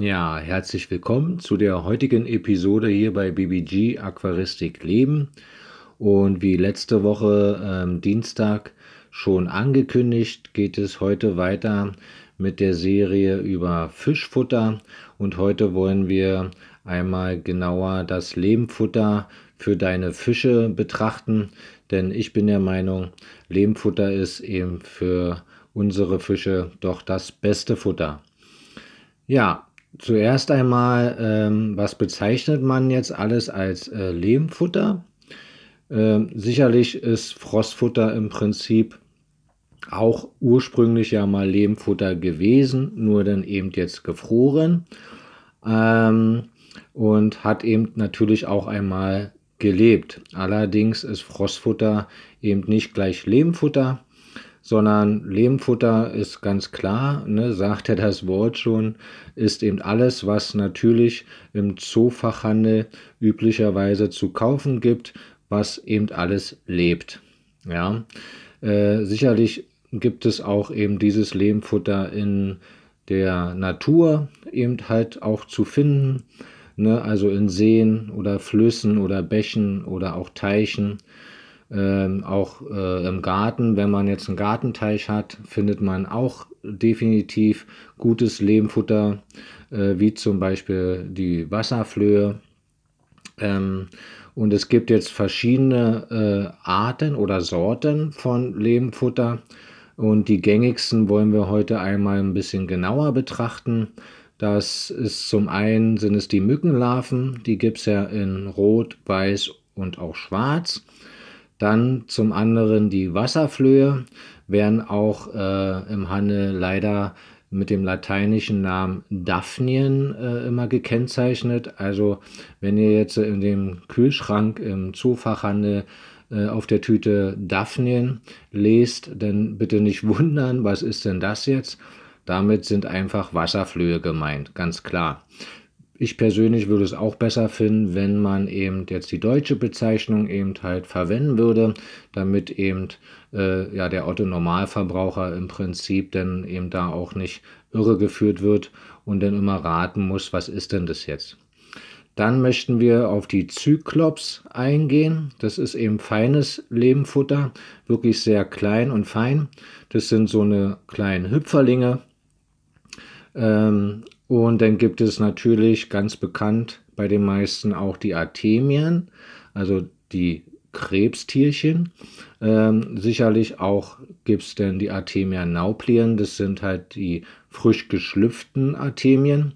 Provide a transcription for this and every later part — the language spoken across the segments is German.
Ja, herzlich willkommen zu der heutigen Episode hier bei BBG Aquaristik Leben. Und wie letzte Woche ähm, Dienstag schon angekündigt, geht es heute weiter mit der Serie über Fischfutter. Und heute wollen wir einmal genauer das Lehmfutter für deine Fische betrachten. Denn ich bin der Meinung, Lehmfutter ist eben für unsere Fische doch das beste Futter. Ja, Zuerst einmal, ähm, was bezeichnet man jetzt alles als äh, Lehmfutter? Ähm, sicherlich ist Frostfutter im Prinzip auch ursprünglich ja mal Lehmfutter gewesen, nur dann eben jetzt gefroren ähm, und hat eben natürlich auch einmal gelebt. Allerdings ist Frostfutter eben nicht gleich Lehmfutter, sondern Lehmfutter ist ganz klar, ne, sagt ja das Wort schon, ist eben alles, was natürlich im Zoofachhandel üblicherweise zu kaufen gibt, was eben alles lebt. Ja, äh, sicherlich gibt es auch eben dieses Lehmfutter in der Natur eben halt auch zu finden, ne, also in Seen oder Flüssen oder Bächen oder auch Teichen ähm, auch äh, im Garten, wenn man jetzt einen Gartenteich hat, findet man auch definitiv gutes Lehmfutter, äh, wie zum Beispiel die Wasserflöhe. Ähm, und es gibt jetzt verschiedene äh, Arten oder Sorten von Lehmfutter. Und die gängigsten wollen wir heute einmal ein bisschen genauer betrachten. Das ist zum einen sind es die Mückenlarven, die gibt es ja in Rot, Weiß und auch Schwarz. Dann zum anderen die Wasserflöhe werden auch äh, im Handel leider mit dem lateinischen Namen Daphnien äh, immer gekennzeichnet. Also wenn ihr jetzt in dem Kühlschrank im Zoofachhandel äh, auf der Tüte Daphnien lest, dann bitte nicht wundern, was ist denn das jetzt? Damit sind einfach Wasserflöhe gemeint, ganz klar. Ich persönlich würde es auch besser finden, wenn man eben jetzt die deutsche Bezeichnung eben halt verwenden würde, damit eben äh, ja der Otto Normalverbraucher im Prinzip dann eben da auch nicht irregeführt wird und dann immer raten muss, was ist denn das jetzt? Dann möchten wir auf die Zyklops eingehen. Das ist eben feines Lehmfutter, wirklich sehr klein und fein. Das sind so eine kleinen Hüpferlinge. Ähm, und dann gibt es natürlich ganz bekannt bei den meisten auch die Artemien, also die Krebstierchen. Ähm, sicherlich auch gibt es dann die Artemia nauplien, das sind halt die frisch geschlüpften Artemien,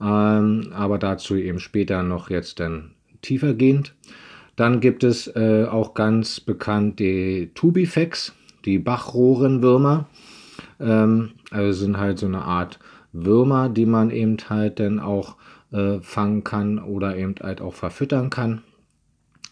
ähm, aber dazu eben später noch jetzt dann tiefergehend. Dann gibt es äh, auch ganz bekannt die Tubifex, die Bachrohrenwürmer. Ähm, also sind halt so eine Art Würmer, die man eben halt dann auch äh, fangen kann oder eben halt auch verfüttern kann.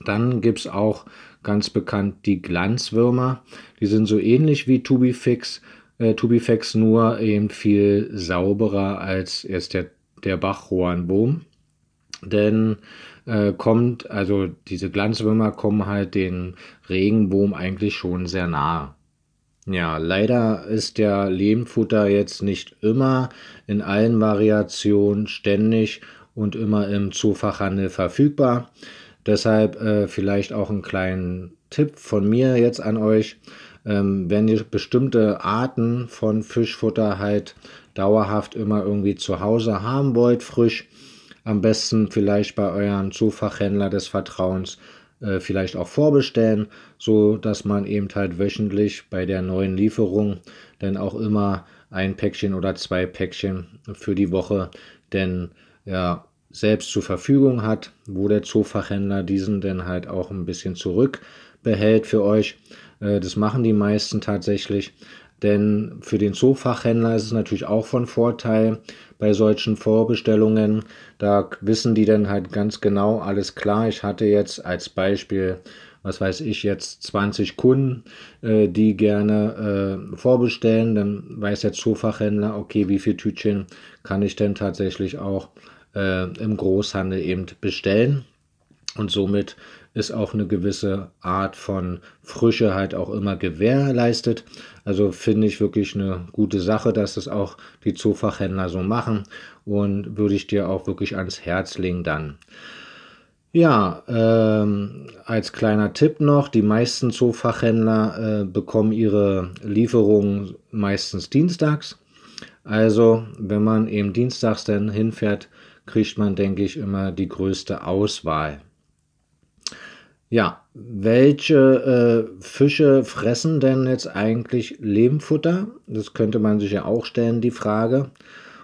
Dann gibt es auch ganz bekannt die Glanzwürmer. Die sind so ähnlich wie Tubifix, äh, Tubifex, nur eben viel sauberer als erst der, der Bachrohrenwurm. Denn äh, kommt, also diese Glanzwürmer kommen halt den Regenwurm eigentlich schon sehr nahe. Ja, leider ist der Lehmfutter jetzt nicht immer in allen Variationen ständig und immer im Zoofachhandel verfügbar. Deshalb äh, vielleicht auch einen kleinen Tipp von mir jetzt an euch. Ähm, wenn ihr bestimmte Arten von Fischfutter halt dauerhaft immer irgendwie zu Hause haben wollt, frisch, am besten vielleicht bei eurem Zoofachhändler des Vertrauens äh, vielleicht auch vorbestellen, so dass man eben halt wöchentlich bei der neuen Lieferung dann auch immer ein Päckchen oder zwei Päckchen für die Woche denn ja selbst zur Verfügung hat, wo der Zoofachhändler diesen dann halt auch ein bisschen zurückbehält für euch. Äh, das machen die meisten tatsächlich. Denn für den Zoofachhändler ist es natürlich auch von Vorteil bei solchen Vorbestellungen. Da wissen die dann halt ganz genau, alles klar, ich hatte jetzt als Beispiel, was weiß ich, jetzt 20 Kunden, äh, die gerne äh, vorbestellen. Dann weiß der Zoofachhändler, okay, wie viele Tütchen kann ich denn tatsächlich auch äh, im Großhandel eben bestellen. Und somit ist auch eine gewisse Art von Frische halt auch immer gewährleistet. Also finde ich wirklich eine gute Sache, dass es auch die Zoofachhändler so machen und würde ich dir auch wirklich ans Herz legen dann. Ja, ähm, als kleiner Tipp noch, die meisten Zoofachhändler äh, bekommen ihre Lieferungen meistens dienstags. Also, wenn man eben dienstags dann hinfährt, kriegt man, denke ich, immer die größte Auswahl. Ja, welche äh, Fische fressen denn jetzt eigentlich Lehmfutter? Das könnte man sich ja auch stellen, die Frage.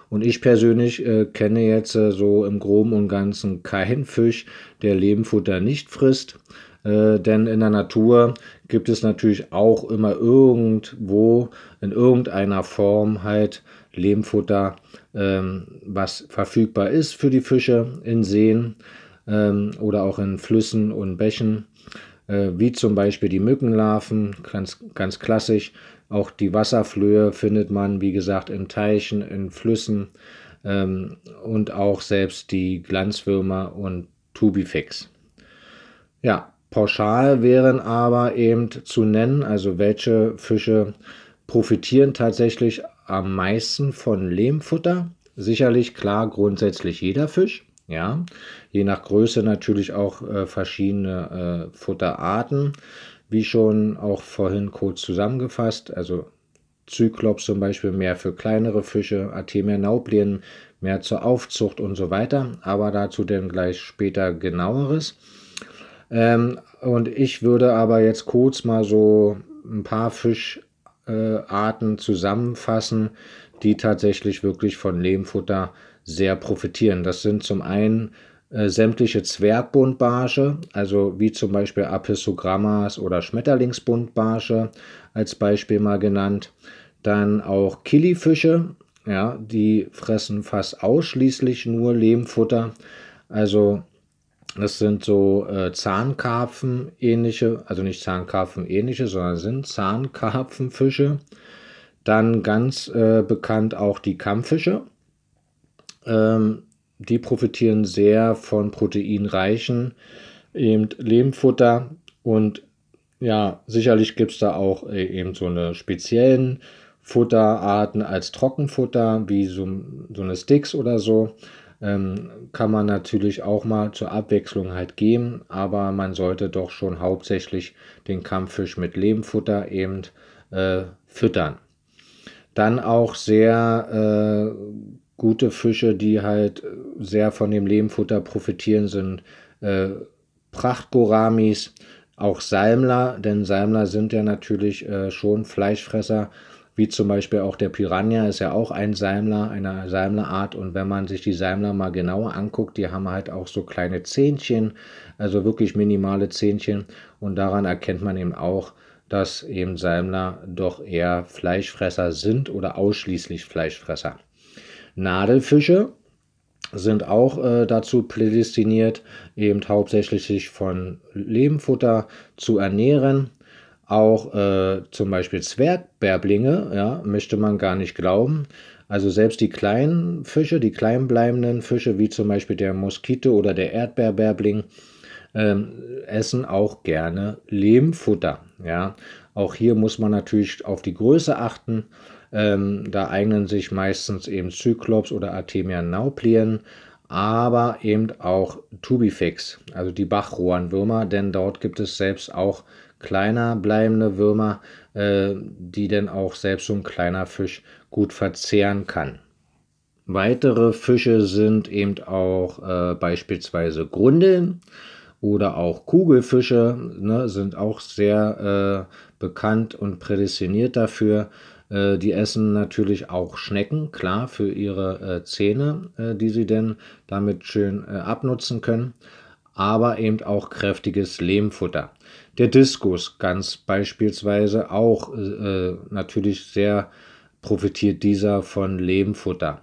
Und ich persönlich äh, kenne jetzt äh, so im Groben und Ganzen keinen Fisch, der Lehmfutter nicht frisst. Äh, denn in der Natur gibt es natürlich auch immer irgendwo in irgendeiner Form halt Lehmfutter, ähm, was verfügbar ist für die Fische in Seen ähm, oder auch in Flüssen und Bächen, äh, wie zum Beispiel die Mückenlarven, ganz, ganz klassisch. Auch die Wasserflöhe findet man, wie gesagt, in Teichen, in Flüssen ähm, und auch selbst die Glanzwürmer und Tubifex. Ja, pauschal wären aber eben zu nennen, also welche Fische profitieren tatsächlich am meisten von Lehmfutter. Sicherlich klar grundsätzlich jeder Fisch. Ja, je nach Größe natürlich auch äh, verschiedene äh, Futterarten, wie schon auch vorhin kurz zusammengefasst. Also Zyklops zum Beispiel mehr für kleinere Fische, Artemia nauplien mehr zur Aufzucht und so weiter. Aber dazu dann gleich später genaueres. Ähm, und ich würde aber jetzt kurz mal so ein paar Fischarten äh, zusammenfassen, die tatsächlich wirklich von Lehmfutter sehr profitieren. Das sind zum einen äh, sämtliche Zwergbuntbarsche, also wie zum Beispiel Apissogrammas oder Schmetterlingsbuntbarsche als Beispiel mal genannt. Dann auch Killifische, ja, die fressen fast ausschließlich nur Lehmfutter. Also das sind so äh, Zahnkarpfen ähnliche, also nicht Zahnkarpfen ähnliche, sondern sind Zahnkarpfenfische. Dann ganz äh, bekannt auch die Kampffische. Ähm, die profitieren sehr von proteinreichen eben Lehmfutter und ja, sicherlich gibt es da auch äh, eben so eine speziellen Futterarten als Trockenfutter, wie so, so eine Sticks oder so. Ähm, kann man natürlich auch mal zur Abwechslung halt geben, aber man sollte doch schon hauptsächlich den Kampffisch mit Lehmfutter eben äh, füttern. Dann auch sehr äh, gute Fische, die halt sehr von dem Lehmfutter profitieren, sind äh, Prachtgoramis, auch Salmler, denn Salmler sind ja natürlich äh, schon Fleischfresser, wie zum Beispiel auch der Piranha ist ja auch ein Salmler, eine Salmlerart. Und wenn man sich die Salmler mal genauer anguckt, die haben halt auch so kleine Zähnchen, also wirklich minimale Zähnchen. Und daran erkennt man eben auch, dass eben Salmler doch eher Fleischfresser sind oder ausschließlich Fleischfresser. Nadelfische sind auch äh, dazu prädestiniert, eben hauptsächlich sich von Lehmfutter zu ernähren. Auch äh, zum Beispiel Zwergbärblinge, ja, möchte man gar nicht glauben. Also selbst die kleinen Fische, die klein bleibenden Fische, wie zum Beispiel der Moskito oder der Erdbeerbärbling, äh, essen auch gerne Lehmfutter. Ja. Auch hier muss man natürlich auf die Größe achten. Ähm, da eignen sich meistens eben Zyklops oder Artemia nauplien, aber eben auch Tubifex, also die Bachrohrenwürmer, denn dort gibt es selbst auch kleiner bleibende Würmer, äh, die denn auch selbst so ein kleiner Fisch gut verzehren kann. Weitere Fische sind eben auch äh, beispielsweise Grundeln oder auch Kugelfische, ne, sind auch sehr äh, bekannt und prädestiniert dafür, äh, die essen natürlich auch Schnecken, klar, für ihre äh, Zähne, äh, die sie denn damit schön abnutzen können, aber eben auch kräftiges Lehmfutter. Der Diskus ganz beispielsweise auch natürlich sehr profitiert dieser von Lehmfutter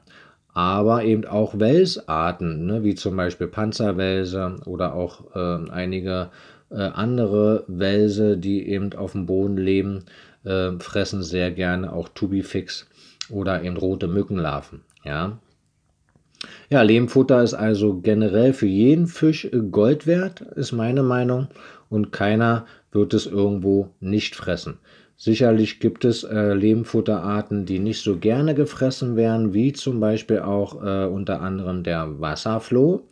aber eben auch Welsarten, ne, wie zum Beispiel Panzerwälse oder auch äh, einige äh, andere Wälse, die eben auf dem Boden leben, äh, fressen sehr gerne auch Tubifix oder eben rote Mückenlarven. Ja. Ja, Lehmfutter ist also generell für jeden Fisch Gold wert, ist meine Meinung. Und keiner wird es irgendwo nicht fressen. Sicherlich gibt es äh, Lehmfutterarten, die nicht so gerne gefressen werden, wie zum Beispiel auch äh, unter anderem der Wasserfloh.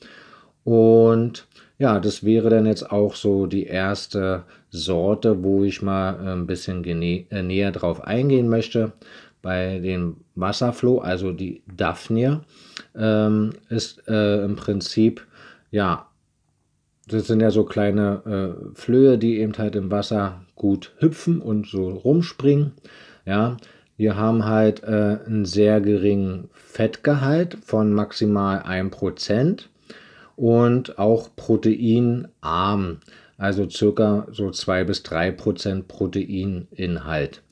Und ja, das wäre dann jetzt auch so die erste Sorte, wo ich mal äh, ein bisschen äh, näher drauf eingehen möchte. Bei dem Wasserfloh, also die Daphne, ähm, ist äh, im Prinzip ja das sind ja so kleine äh, Flöhe, die eben halt im Wasser gut hüpfen und so rumspringen. Ja, wir haben halt äh, einen sehr geringen Fettgehalt von maximal 1% und auch proteinarm, also circa so 2 bis 3% Proteininhalt.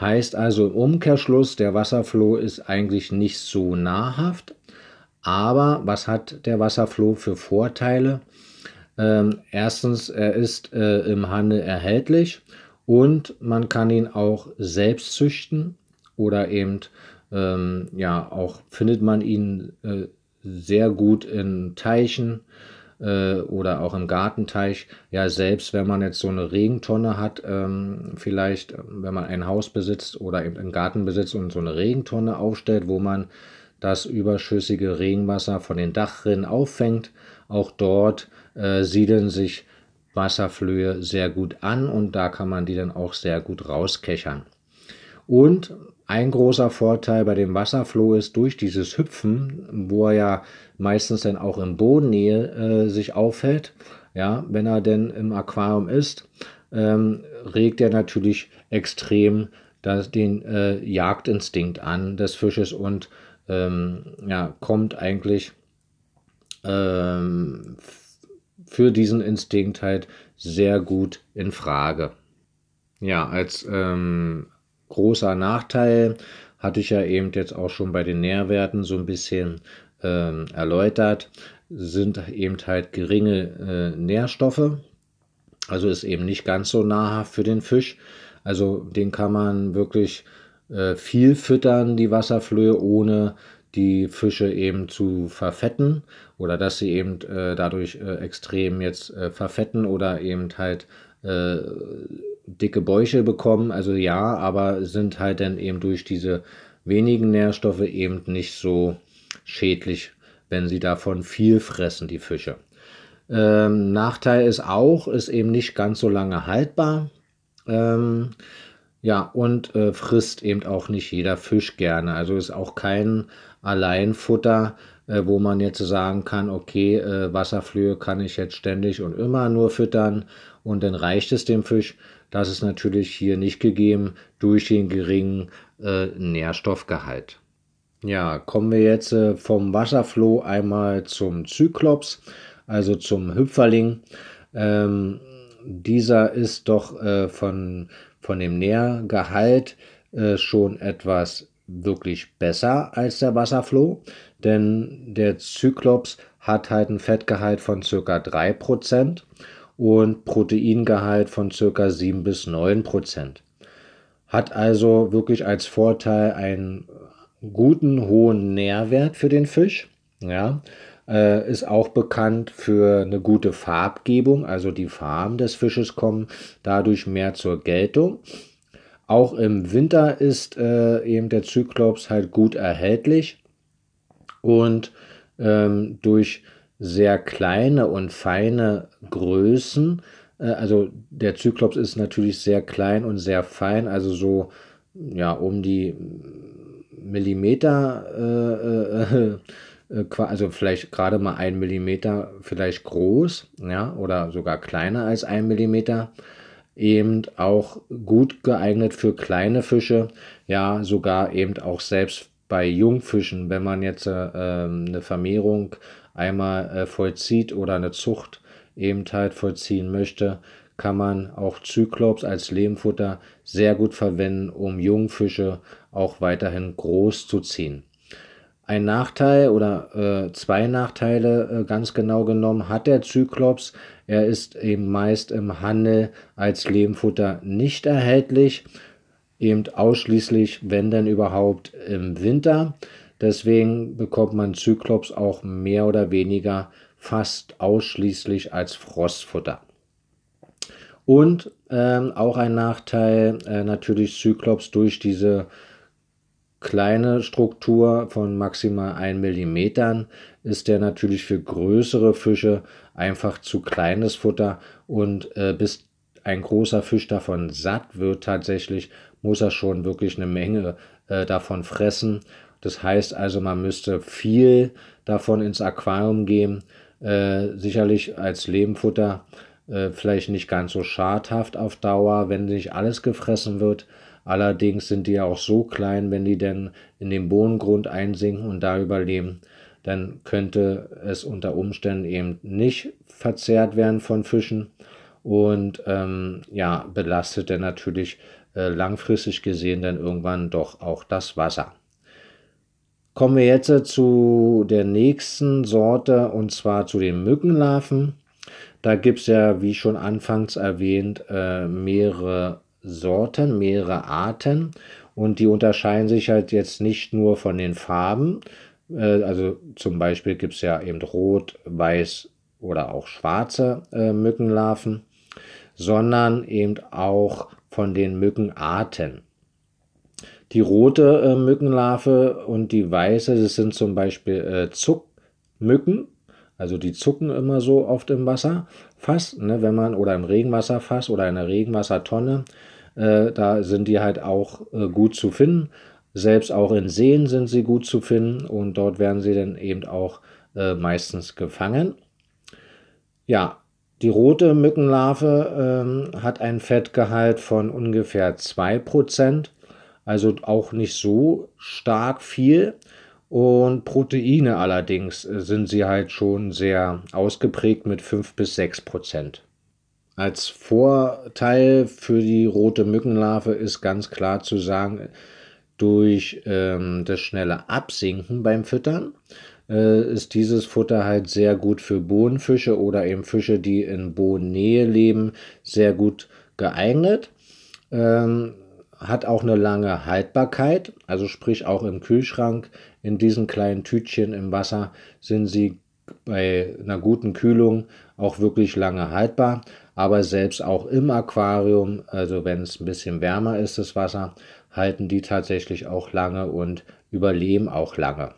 Heißt also im Umkehrschluss, der Wasserfloh ist eigentlich nicht so nahrhaft, aber was hat der Wasserfloh für Vorteile? Ähm, erstens, er ist äh, im Handel erhältlich und man kann ihn auch selbst züchten oder eben, ähm, ja, auch findet man ihn äh, sehr gut in Teichen äh, oder auch im Gartenteich. Ja, selbst wenn man jetzt so eine Regentonne hat, ähm, vielleicht, wenn man ein Haus besitzt oder eben einen Garten besitzt und so eine Regentonne aufstellt, wo man das überschüssige Regenwasser von den Dachrinnen auffängt, auch dort äh, siedeln sich Wasserflöhe sehr gut an und da kann man die dann auch sehr gut rauskechern. Und ein großer Vorteil bei dem Wasserfloh ist durch dieses Hüpfen, wo er ja meistens dann auch in Bodennähe äh, sich aufhält, ja, wenn er denn im Aquarium ist, ähm, regt er natürlich extrem das, den äh, Jagdinstinkt an des Fisches und ähm, ja, kommt eigentlich ähm, für diesen Instinkt halt sehr gut in Frage. Ja, als ähm, großer Nachteil hatte ich ja eben jetzt auch schon bei den Nährwerten so ein bisschen ähm, erläutert, sind eben halt geringe äh, Nährstoffe. Also ist eben nicht ganz so nahrhaft für den Fisch. Also den kann man wirklich äh, viel füttern, die Wasserflöhe, ohne die Fische eben zu verfetten oder dass sie eben äh, dadurch äh, extrem jetzt äh, verfetten oder eben halt äh, dicke Bäuche bekommen. Also ja, aber sind halt dann eben durch diese wenigen Nährstoffe eben nicht so schädlich, wenn sie davon viel fressen, die Fische. Ähm, Nachteil ist auch, ist eben nicht ganz so lange haltbar. Ähm, ja, und äh, frisst eben auch nicht jeder Fisch gerne. Also ist auch kein Alleinfutter, äh, wo man jetzt sagen kann, okay, äh, Wasserflöhe kann ich jetzt ständig und immer nur füttern und dann reicht es dem Fisch. Das ist natürlich hier nicht gegeben durch den geringen äh, Nährstoffgehalt. Ja, kommen wir jetzt äh, vom Wasserfloh einmal zum Zyklops, also zum Hüpferling. Ähm, dieser ist doch äh, von, von dem Nährgehalt äh, schon etwas wirklich besser als der Wasserfloh, denn der Zyklops hat halt einen Fettgehalt von ca. 3% und Proteingehalt von ca. 7 bis 9%. Hat also wirklich als Vorteil einen guten hohen Nährwert für den Fisch. Ja, äh, ist auch bekannt für eine gute Farbgebung, also die Farben des Fisches kommen dadurch mehr zur Geltung. Auch im Winter ist äh, eben der Zyklops halt gut erhältlich und ähm, durch sehr kleine und feine Größen, äh, also der Zyklops ist natürlich sehr klein und sehr fein, also so ja um die Millimeter, äh, äh, äh also vielleicht gerade mal ein Millimeter vielleicht groß, ja, oder sogar kleiner als ein Millimeter eben auch gut geeignet für kleine Fische, ja sogar eben auch selbst bei Jungfischen, wenn man jetzt äh, ähm, eine Vermehrung einmal äh, vollzieht oder eine Zucht eben halt vollziehen möchte, kann man auch Zyklops als Lehmfutter sehr gut verwenden, um Jungfische auch weiterhin groß zu ziehen. Ein Nachteil oder äh, zwei Nachteile äh, ganz genau genommen hat der Zyklops. Er ist eben meist im Handel als Lehmfutter nicht erhältlich, eben ausschließlich, wenn denn überhaupt im Winter. Deswegen bekommt man Zyklops auch mehr oder weniger fast ausschließlich als Frostfutter. Und ähm, auch ein Nachteil äh, natürlich Zyklops durch diese kleine Struktur von maximal 1 mm ist der natürlich für größere Fische einfach zu kleines Futter und äh, bis ein großer Fisch davon satt wird tatsächlich, muss er schon wirklich eine Menge äh, davon fressen. Das heißt also, man müsste viel davon ins Aquarium geben, äh, sicherlich als Lebenfutter äh, vielleicht nicht ganz so schadhaft auf Dauer, wenn nicht alles gefressen wird. Allerdings sind die ja auch so klein, wenn die denn in den Bodengrund einsinken und da überleben, dann könnte es unter Umständen eben nicht verzehrt werden von Fischen und ähm, ja, belastet dann natürlich äh, langfristig gesehen dann irgendwann doch auch das Wasser. Kommen wir jetzt zu der nächsten Sorte und zwar zu den Mückenlarven. Da gibt es ja, wie schon anfangs erwähnt, äh, mehrere Sorten, mehrere Arten und die unterscheiden sich halt jetzt nicht nur von den Farben. Äh, also zum Beispiel gibt es ja eben rot, weiß oder auch schwarze äh, Mückenlarven, sondern eben auch von den Mückenarten. Die rote äh, Mückenlarve und die weiße, das sind zum Beispiel Zuckmücken. Also die zucken immer so oft im Wasserfass, ne, wenn man oder im Regenwasserfass oder in einer Regenwassertonne, äh, da sind die halt auch äh, gut zu finden. Selbst auch in Seen sind sie gut zu finden und dort werden sie dann eben auch äh, meistens gefangen. Ja, die rote Mückenlarve ähm, hat einen Fettgehalt von ungefähr 2%, also auch nicht so stark viel. Und Proteine allerdings äh, sind sie halt schon sehr ausgeprägt mit 5 bis 6 Prozent. Als Vorteil für die rote Mückenlarve ist ganz klar zu sagen, durch ähm, das schnelle Absinken beim Füttern äh, ist dieses Futter halt sehr gut für Bodenfische oder eben Fische, die in Bodennähe leben, sehr gut geeignet. Ähm, hat auch eine lange Haltbarkeit, also sprich auch im Kühlschrank in diesen kleinen Tütchen im Wasser sind sie bei einer guten Kühlung auch wirklich lange haltbar. Aber selbst auch im Aquarium, also wenn es ein bisschen wärmer ist, das Wasser, halten die tatsächlich auch lange und überleben auch lange.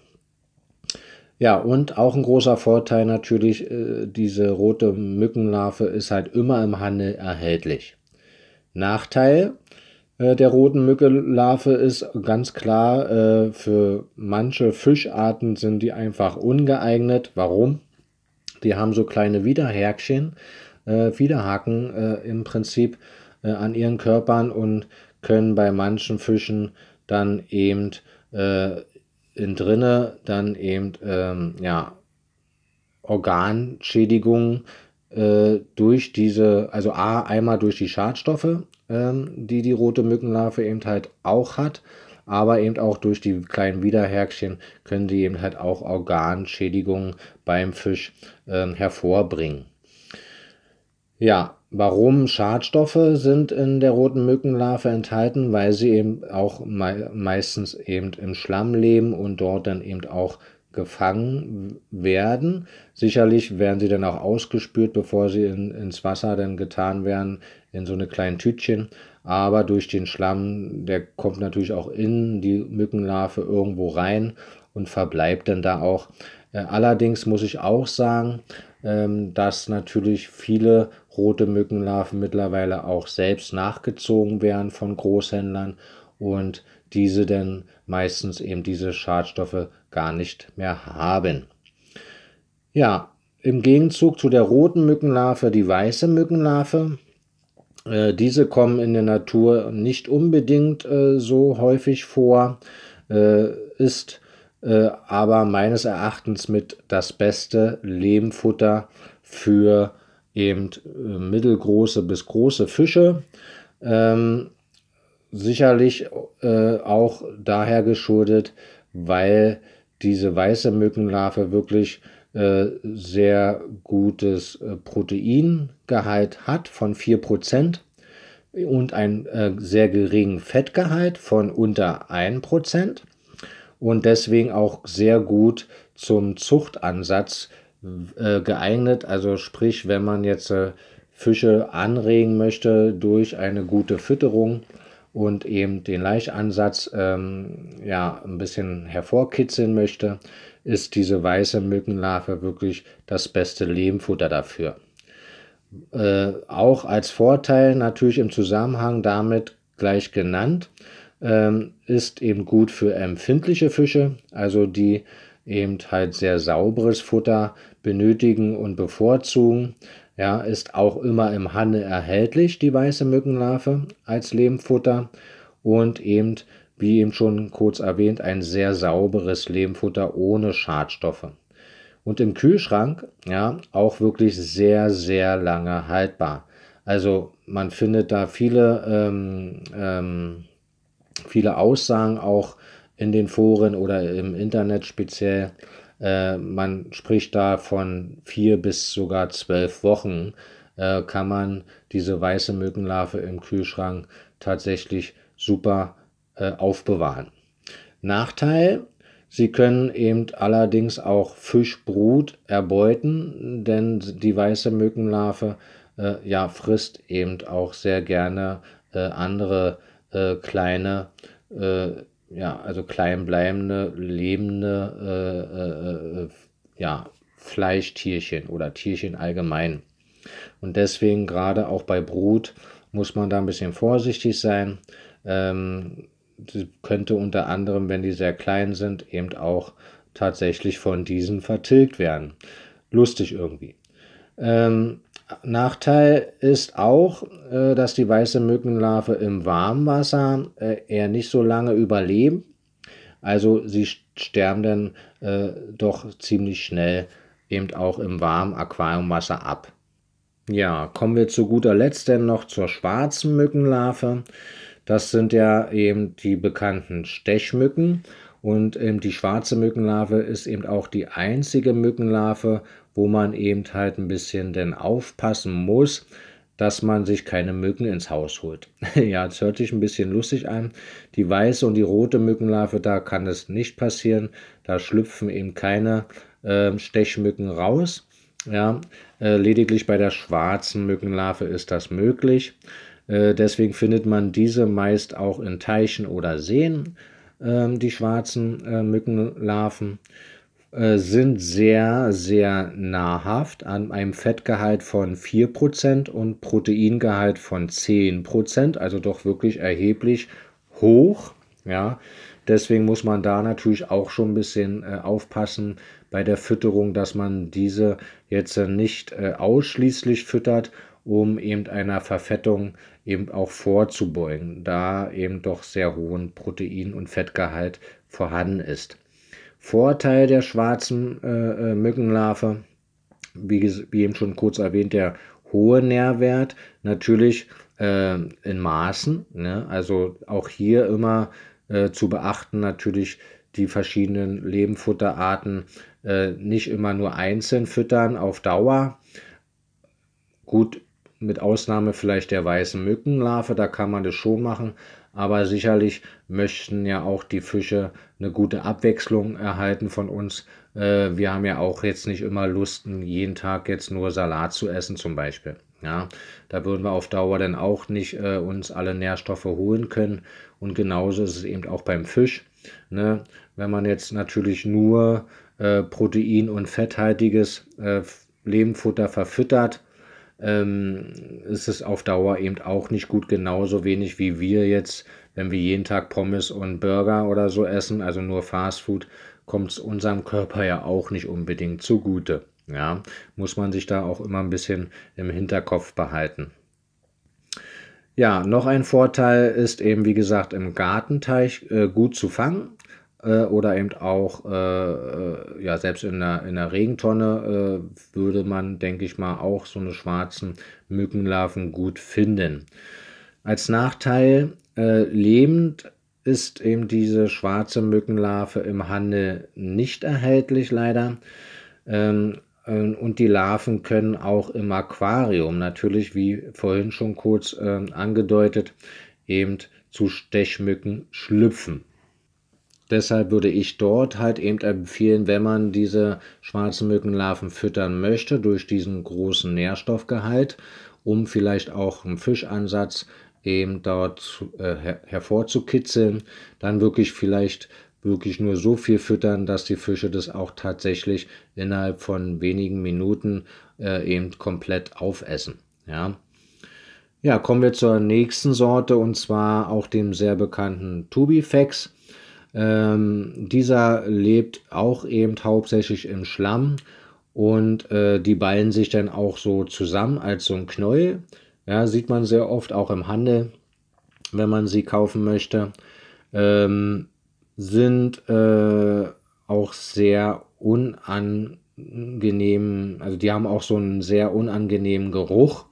Ja, und auch ein großer Vorteil natürlich, äh, diese rote Mückenlarve ist halt immer im Handel erhältlich. Nachteil, äh, der roten Mücke-Larve ist ganz klar, äh, für manche Fischarten sind die einfach ungeeignet. Warum? Die haben so kleine Widerhärkchen, äh, Widerhaken äh, im Prinzip äh, an ihren Körpern und können bei manchen Fischen dann eben äh, in drinne dann eben ähm, ja, Organschädigungen durch diese, also A, einmal durch die Schadstoffe ähm, die die rote Mückenlarve eben halt auch hat. Aber eben auch durch die kleinen Widerhärkchen können die eben halt auch Organschädigungen beim Fisch ähm, hervorbringen. Ja, warum Schadstoffe sind in der roten Mückenlarve enthalten? Weil sie eben auch me meistens eben im Schlamm leben und dort dann eben auch gefangen werden. Sicherlich werden sie dann auch ausgespürt, bevor sie in, ins Wasser dann getan werden, in so eine kleinen Tütchen. Aber durch den Schlamm, der kommt natürlich auch in die Mückenlarve irgendwo rein und verbleibt dann da auch. Äh, allerdings muss ich auch sagen, ähm, dass natürlich viele rote Mückenlarven mittlerweile auch selbst nachgezogen werden von Großhändlern und diese dann meistens eben diese Schadstoffe gar nicht mehr haben. Ja, im Gegenzug zu der roten Mückenlarve die weiße Mückenlarve. Äh, diese kommen in der Natur nicht unbedingt äh, so häufig vor, äh, ist äh, aber meines Erachtens mit das beste Lehmfutter für eben äh, mittelgroße bis große Fische. Ähm, sicherlich äh, auch daher geschuldet, weil diese weiße Mückenlarve wirklich äh, sehr gutes äh, Proteingehalt hat von 4% und einen äh, sehr geringen Fettgehalt von unter 1%. und deswegen auch sehr gut zum Zuchtansatz äh, geeignet. Also sprich, wenn man jetzt äh, Fische anregen möchte durch eine gute Fütterung und eben den Laichansatz ähm, ja, ein bisschen hervorkitzeln möchte, ist diese weiße Mückenlarve wirklich das beste Lehmfutter dafür. Äh, auch als Vorteil natürlich im Zusammenhang damit gleich genannt, ähm, ist eben gut für empfindliche Fische, also die eben halt sehr sauberes Futter benötigen und bevorzugen. Ja, ist auch immer im Hanne erhältlich, die weiße Mückenlarve als Lehmfutter und eben, wie eben schon kurz erwähnt, ein sehr sauberes Lehmfutter ohne Schadstoffe. Und im Kühlschrank, ja, auch wirklich sehr, sehr lange haltbar. Also man findet da viele, ähm, ähm, viele Aussagen auch in den Foren oder im Internet speziell. Äh, man spricht da von vier bis sogar zwölf Wochen äh, kann man diese weiße Mückenlarve im Kühlschrank tatsächlich super äh, aufbewahren. Nachteil, sie können eben allerdings auch Fischbrut erbeuten, denn die weiße Mückenlarve äh, ja, frisst eben auch sehr gerne äh, andere äh, kleine ja, also kleinbleibende, lebende äh, äh, äh, ja, Fleischtierchen oder Tierchen allgemein. Und deswegen gerade auch bei Brut muss man da ein bisschen vorsichtig sein. Ähm, könnte unter anderem, wenn die sehr klein sind, eben auch tatsächlich von diesen vertilgt werden. Lustig irgendwie. Ähm, Nachteil ist auch, äh, dass die weiße Mückenlarve im Warmwasser äh, eher nicht so lange überleben. Also sie sterben dann äh, doch ziemlich schnell eben auch im warmen Aquariumwasser ab. Ja, kommen wir zu guter Letzt denn noch zur schwarzen Mückenlarve. Das sind ja eben die bekannten Stechmücken. Und eben die schwarze Mückenlarve ist eben auch die einzige Mückenlarve, wo man eben halt ein bisschen denn aufpassen muss, dass man sich keine Mücken ins Haus holt. ja, es hört sich ein bisschen lustig an. Die weiße und die rote Mückenlarve, da kann es nicht passieren. Da schlüpfen eben keine äh, Stechmücken raus. Ja, äh, lediglich bei der schwarzen Mückenlarve ist das möglich. Äh, deswegen findet man diese meist auch in Teichen oder Seen, ähm, die schwarzen äh, Mückenlarven. Äh, sind sehr, sehr nahrhaft an einem Fettgehalt von 4% und Proteingehalt von 10%, also doch wirklich erheblich hoch. Ja, deswegen muss man da natürlich auch schon ein bisschen äh, aufpassen bei der Fütterung, dass man diese jetzt äh, nicht äh, ausschließlich füttert, um eben einer Verfettung eben auch vorzubeugen, da eben doch sehr hohen Protein- und Fettgehalt vorhanden ist. Vorteil der schwarzen äh, äh, Mückenlarve, wie, wie, eben schon kurz erwähnt, der hohe Nährwert, natürlich äh, in Maßen. Ne? Also auch hier immer äh, zu beachten, natürlich die verschiedenen Lebenfutterarten äh, nicht immer nur einzeln füttern auf Dauer. Gut, mit Ausnahme vielleicht der weißen Mückenlarve, da kann man das schon machen, aber sicherlich möchten ja auch die Fische eine gute Abwechslung erhalten von uns. Äh, wir haben ja auch jetzt nicht immer Lust, jeden Tag jetzt nur Salat zu essen zum Beispiel. Ja, da würden wir auf Dauer dann auch nicht äh, uns alle Nährstoffe holen können. Und genauso ist es eben auch beim Fisch. Ne? Wenn man jetzt natürlich nur äh, protein- und fetthaltiges äh, Lebenfutter verfüttert, ähm, ist es auf Dauer eben auch nicht gut, genauso wenig wie wir jetzt, wenn wir jeden Tag Pommes und Burger oder so essen, also nur Fast Food, kommt es unserem Körper ja auch nicht unbedingt zugute. Ja, muss man sich da auch immer ein bisschen im Hinterkopf behalten. Ja, noch ein Vorteil ist eben, wie gesagt, im Gartenteich äh, gut zu fangen äh, oder eben auch, äh, äh, ja, selbst in der, in der Regentonne äh, würde man, denke ich mal, auch so eine schwarzen Mückenlarven gut finden. Als Nachteil äh, lebend ist eben diese schwarze Mückenlarve im Handel nicht erhältlich, leider. Ähm, und die Larven können auch im Aquarium natürlich, wie vorhin schon kurz äh, angedeutet, eben zu Stechmücken schlüpfen. Deshalb würde ich dort halt eben empfehlen, wenn man diese schwarzen Mückenlarven füttern möchte, durch diesen großen Nährstoffgehalt, um vielleicht auch einen Fischansatz eben dort äh, her hervorzukitzeln, dann wirklich vielleicht wirklich nur so viel füttern, dass die Fische das auch tatsächlich innerhalb von wenigen Minuten äh, eben komplett aufessen. Ja. ja, kommen wir zur nächsten Sorte und zwar auch dem sehr bekannten Tubifex. Ähm, dieser lebt auch eben hauptsächlich im Schlamm und äh, die ballen sich dann auch so zusammen als so ein Knäuel. Ja, sieht man sehr oft auch im Handel, wenn man sie kaufen möchte. Ähm, sind äh, auch sehr unangenehm, also die haben auch so einen sehr unangenehmen Geruch,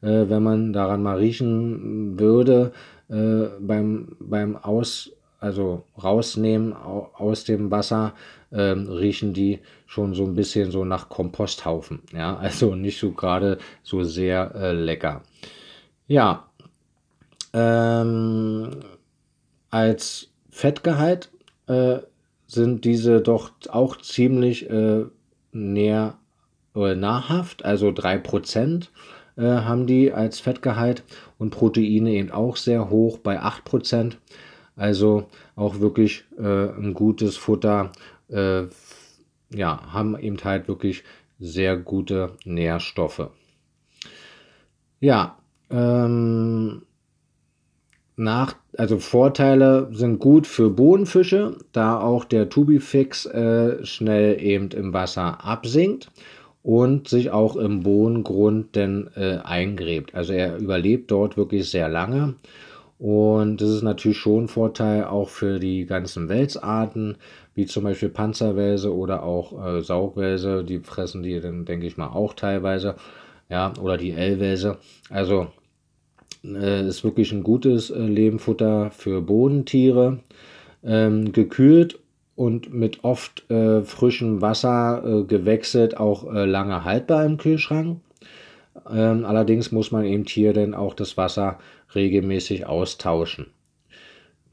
äh, wenn man daran mal riechen würde äh, beim, beim Aus, also rausnehmen aus dem Wasser, ähm, riechen die schon so ein bisschen so nach Komposthaufen. Ja, also nicht so gerade so sehr äh, lecker. Ja, ähm, als Fettgehalt äh, sind diese doch auch ziemlich äh, näher oder nahrhaft, also 3% äh, haben die als Fettgehalt und Proteine eben auch sehr hoch bei 8%. Also auch wirklich äh, ein gutes Futter. Äh, ja, haben eben halt wirklich sehr gute Nährstoffe. Ja, ähm, nach, also Vorteile sind gut für Bodenfische, da auch der Tubifix äh, schnell eben im Wasser absinkt und sich auch im Bodengrund denn äh, eingräbt. Also er überlebt dort wirklich sehr lange. Und das ist natürlich schon ein Vorteil auch für die ganzen Welsarten, wie zum Beispiel Panzerwälse oder auch äh, Saugwälse. Die fressen die dann, denke ich mal, auch teilweise. Ja, oder die L-Wälse. Also äh, ist wirklich ein gutes äh, Lebenfutter für Bodentiere. Ähm, gekühlt und mit oft äh, frischem Wasser äh, gewechselt, auch äh, lange haltbar im Kühlschrank. Ähm, allerdings muss man eben hier dann auch das Wasser regelmäßig austauschen.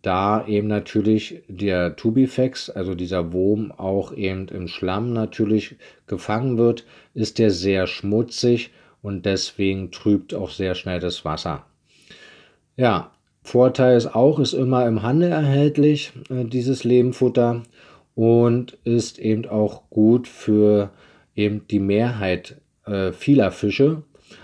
Da eben natürlich der Tubifex, also dieser Wurm, auch eben im Schlamm natürlich gefangen wird, ist der sehr schmutzig und deswegen trübt auch sehr schnell das Wasser. Ja, Vorteil ist auch, ist immer im Handel erhältlich, äh, dieses Lebenfutter und ist eben auch gut für eben die Mehrheit äh, vieler Fische.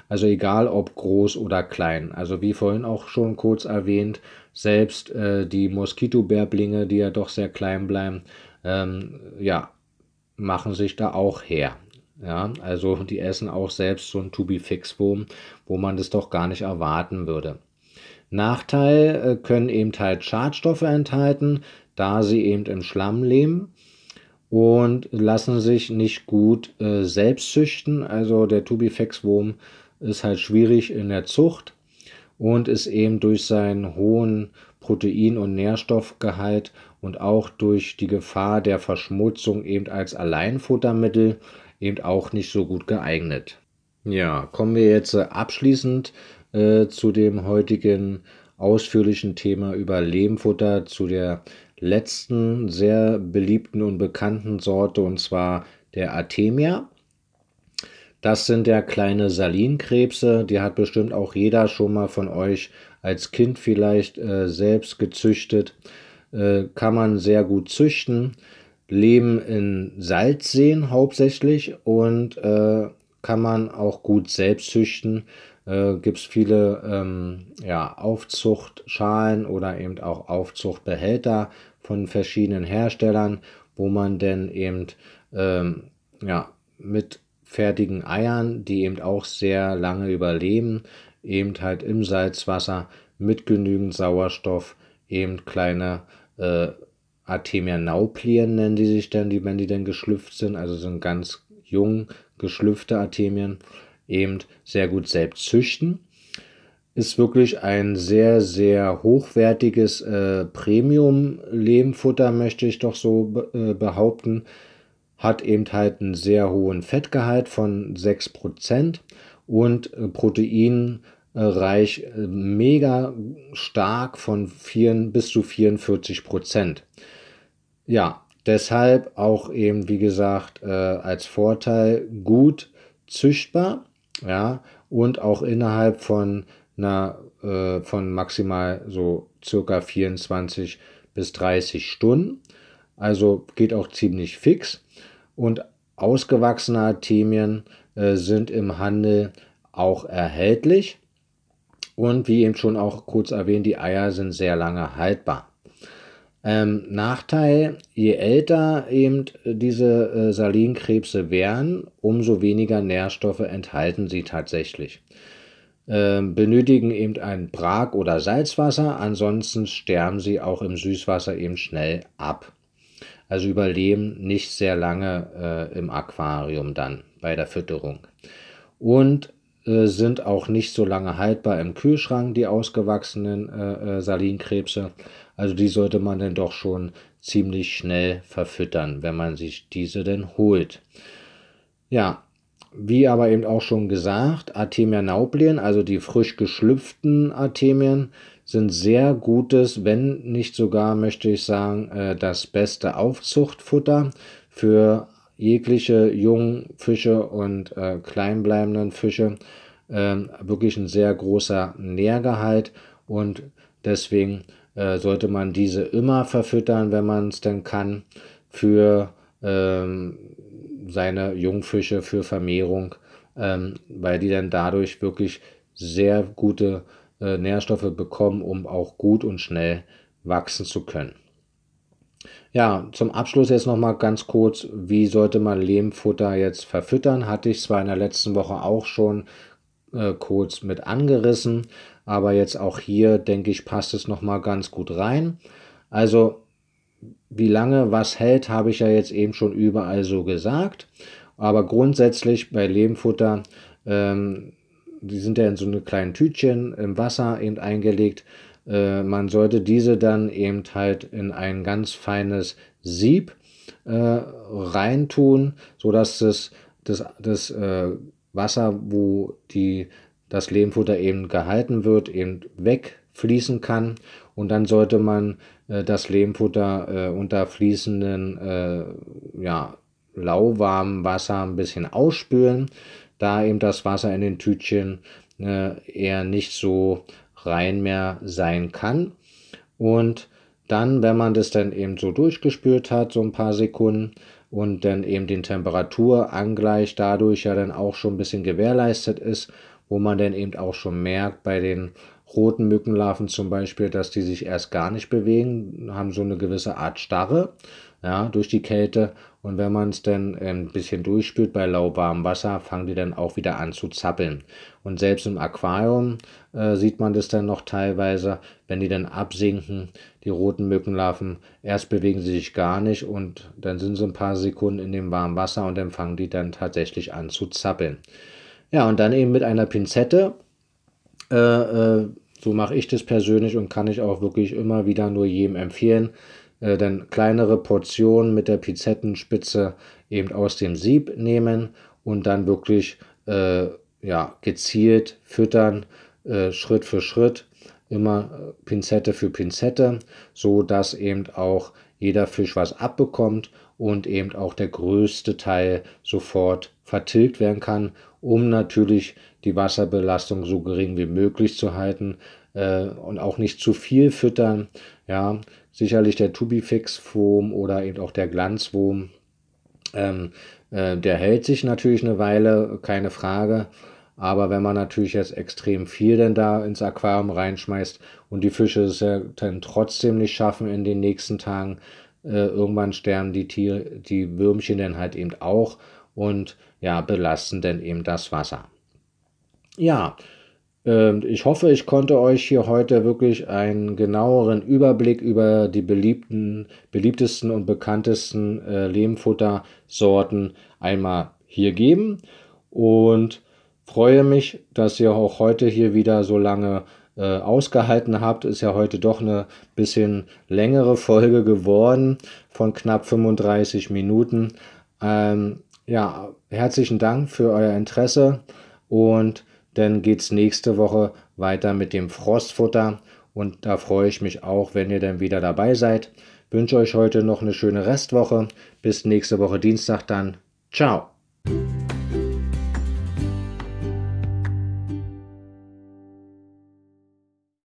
Also egal ob groß oder klein. Also wie vorhin auch schon kurz erwähnt, selbst äh, die Moskitobärblinge, die ja doch sehr klein bleiben, ähm, ja, machen sich da auch her. Ja, also die essen auch selbst so ein Tubifixwurm, wo man das doch gar nicht erwarten würde. Nachteil äh, können eben halt Schadstoffe enthalten, da sie eben im Schlamm leben und lassen sich nicht gut äh, selbst züchten. Also der Tubifex-Wurm ist halt schwierig in der Zucht und ist eben durch seinen hohen Protein- und Nährstoffgehalt und auch durch die Gefahr der Verschmutzung eben als Alleinfuttermittel eben auch nicht so gut geeignet. Ja, kommen wir jetzt äh, abschließend äh, zu dem heutigen ausführlichen Thema über Lehmfutter, zu der letzten sehr beliebten und bekannten Sorte, und zwar der Artemia. Das sind ja kleine Salinkrebse, die hat bestimmt auch jeder schon mal von euch als Kind vielleicht äh, selbst gezüchtet. Äh, kann man sehr gut züchten, leben in Salzseen hauptsächlich und äh, kann man auch gut selbst züchten äh, gibt es viele ähm, ja, Aufzuchtschalen oder eben auch Aufzuchtbehälter von verschiedenen Herstellern, wo man denn eben ähm, ja, mit fertigen Eiern, die eben auch sehr lange überleben, eben halt im Salzwasser mit genügend Sauerstoff eben kleine äh, Artemia nauplien nennen die sich dann, die, wenn die dann geschlüpft sind, also sind ganz jung geschlüpfte Artemien eben sehr gut selbst züchten. Ist wirklich ein sehr, sehr hochwertiges äh, Premium-Lehmfutter, möchte ich doch so äh, behaupten. Hat eben halt einen sehr hohen Fettgehalt von 6% und äh, proteinreich äh, mega stark von 4, bis zu 44 Prozent. ja, deshalb auch eben, wie gesagt, äh, als Vorteil gut züchtbar, ja, und auch innerhalb von einer, äh, von maximal so circa 24 bis 30 Stunden. Also geht auch ziemlich fix. Und ausgewachsene Artemien äh, sind im Handel auch erhältlich. Und wie eben schon auch kurz erwähnt, die Eier sind sehr lange haltbar. Ähm, Nachteil, je älter eben diese äh, Salinkrebse werden, umso weniger Nährstoffe enthalten sie tatsächlich. Ähm, benötigen eben ein Brag- oder Salzwasser, ansonsten sterben sie auch im Süßwasser eben schnell ab. Also überleben nicht sehr lange äh, im Aquarium dann bei der Fütterung. Und äh, sind auch nicht so lange haltbar im Kühlschrank, die ausgewachsenen äh, äh, Salinkrebse. Also die sollte man dann doch schon ziemlich schnell verfüttern, wenn man sich diese denn holt. Ja, wie aber eben auch schon gesagt, Artemia nauplien, also die frisch geschlüpften Artemien, sind sehr gutes, wenn nicht sogar, möchte ich sagen, äh, das beste Aufzuchtfutter für jegliche jungen Fische und äh, kleinbleibenden Fische. Äh, wirklich ein sehr großer Nährgehalt und deswegen äh, sollte man diese immer verfüttern, wenn man es denn kann, für ähm, seine Jungfische, für Vermehrung, ähm, weil die dann dadurch wirklich sehr gute äh, Nährstoffe bekommen, um auch gut und schnell wachsen zu können. Ja, zum Abschluss jetzt noch mal ganz kurz, wie sollte man Lehmfutter jetzt verfüttern? Hatte ich zwar in der letzten Woche auch schon äh, kurz mit angerissen, aber jetzt auch hier denke ich, passt es noch mal ganz gut rein. Also wie lange was hält, habe ich ja jetzt eben schon überall so gesagt. Aber grundsätzlich bei Lehmfutter, ähm, die sind ja in so eine kleinen Tütchen im Wasser eben eingelegt. Äh, man sollte diese dann eben halt in ein ganz feines Sieb äh, reintun, sodass das, das, das äh, Wasser, wo die, das Lehmfutter eben gehalten wird, eben wegfließen kann. Und dann sollte man äh, das Lehmfutter äh, unter fließenden, äh, ja, lauwarmem Wasser ein bisschen ausspülen, da eben das Wasser in den Tütchen eher nicht so rein mehr sein kann. Und dann, wenn man das dann eben so durchgespült hat, so ein paar Sekunden und dann eben den Temperaturangleich dadurch ja dann auch schon ein bisschen gewährleistet ist, wo man dann eben auch schon merkt bei den roten Mückenlarven zum Beispiel, dass die sich erst gar nicht bewegen, haben so eine gewisse Art Starre ja, durch die Kälte. Und wenn man es dann ein bisschen durchspült bei lauwarmem Wasser, fangen die dann auch wieder an zu zappeln. Und selbst im Aquarium äh, sieht man das dann noch teilweise, wenn die dann absinken, die roten Mückenlarven, erst bewegen sie sich gar nicht und dann sind sie ein paar Sekunden in dem warmen Wasser und dann fangen die dann tatsächlich an zu zappeln. Ja, und dann eben mit einer Pinzette, äh, äh, so mache ich das persönlich und kann ich auch wirklich immer wieder nur jedem empfehlen, äh, dann kleinere Portionen mit der Pinzettenspitze eben aus dem Sieb nehmen und dann wirklich äh, ja, gezielt füttern, äh, Schritt für Schritt, immer äh, Pinzette für Pinzette, so dass eben auch jeder Fisch was abbekommt und eben auch der größte Teil sofort vertilgt werden kann, um natürlich die Wasserbelastung so gering wie möglich zu halten äh, und auch nicht zu viel füttern. Ja, sicherlich der Tubifix-Foam oder eben auch der Glanzwurm, ähm, äh, der hält sich natürlich eine Weile, keine Frage. Aber wenn man natürlich jetzt extrem viel denn da ins Aquarium reinschmeißt und die Fische es ja dann trotzdem nicht schaffen in den nächsten Tagen, äh, irgendwann sterben die Tiere, die Würmchen dann halt eben auch und ja, belasten dann eben das Wasser. Ja, ähm, ich hoffe, ich konnte euch hier heute wirklich einen genaueren Überblick über die beliebten, beliebtesten und bekanntesten äh, Lehmfuttersorten einmal hier geben und freue mich, dass ihr auch heute hier wieder so lange äh, ausgehalten habt. Ist ja heute doch eine bisschen längere Folge geworden von knapp 35 Minuten. Ähm, ja, herzlichen Dank für euer Interesse und dann geht es nächste Woche weiter mit dem Frostfutter und da freue ich mich auch, wenn ihr dann wieder dabei seid. Wünsche euch heute noch eine schöne Restwoche. Bis nächste Woche Dienstag dann. Ciao.